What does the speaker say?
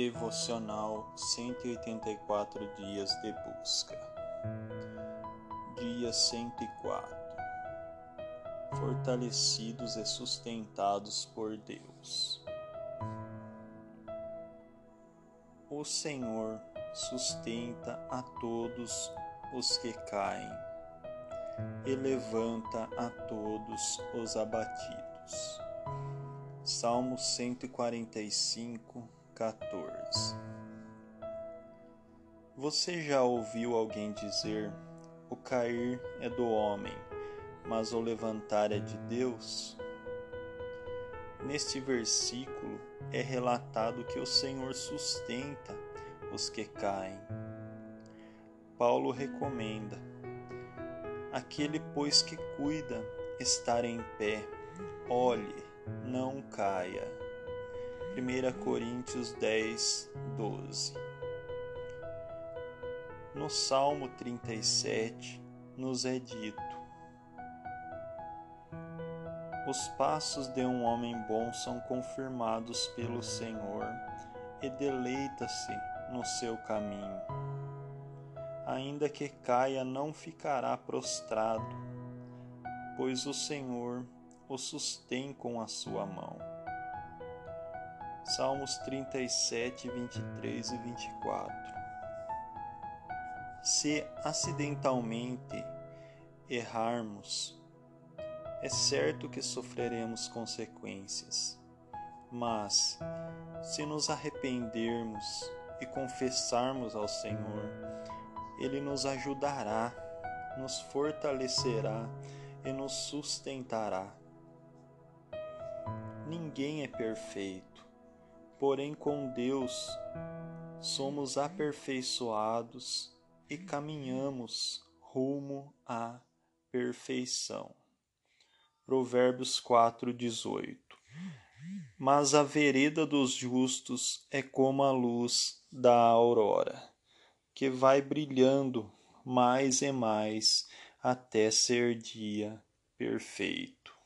Devocional 184 Dias de Busca. Dia 104 Fortalecidos e sustentados por Deus. O Senhor sustenta a todos os que caem e levanta a todos os abatidos. Salmo 145, 14 Você já ouviu alguém dizer: O cair é do homem, mas o levantar é de Deus? Neste versículo é relatado que o Senhor sustenta os que caem. Paulo recomenda: Aquele, pois, que cuida estar em pé, olhe não caia. 1 Coríntios 10, 12. No Salmo 37 nos é dito: Os passos de um homem bom são confirmados pelo Senhor e deleita-se no seu caminho. Ainda que caia, não ficará prostrado, pois o Senhor o sustém com a sua mão. Salmos 37, 23 e 24. Se acidentalmente errarmos, é certo que sofreremos consequências, mas se nos arrependermos e confessarmos ao Senhor, Ele nos ajudará, nos fortalecerá e nos sustentará. Ninguém é perfeito, porém com Deus somos aperfeiçoados e caminhamos rumo à perfeição. Provérbios 4:18. Mas a vereda dos justos é como a luz da aurora, que vai brilhando mais e mais até ser dia perfeito.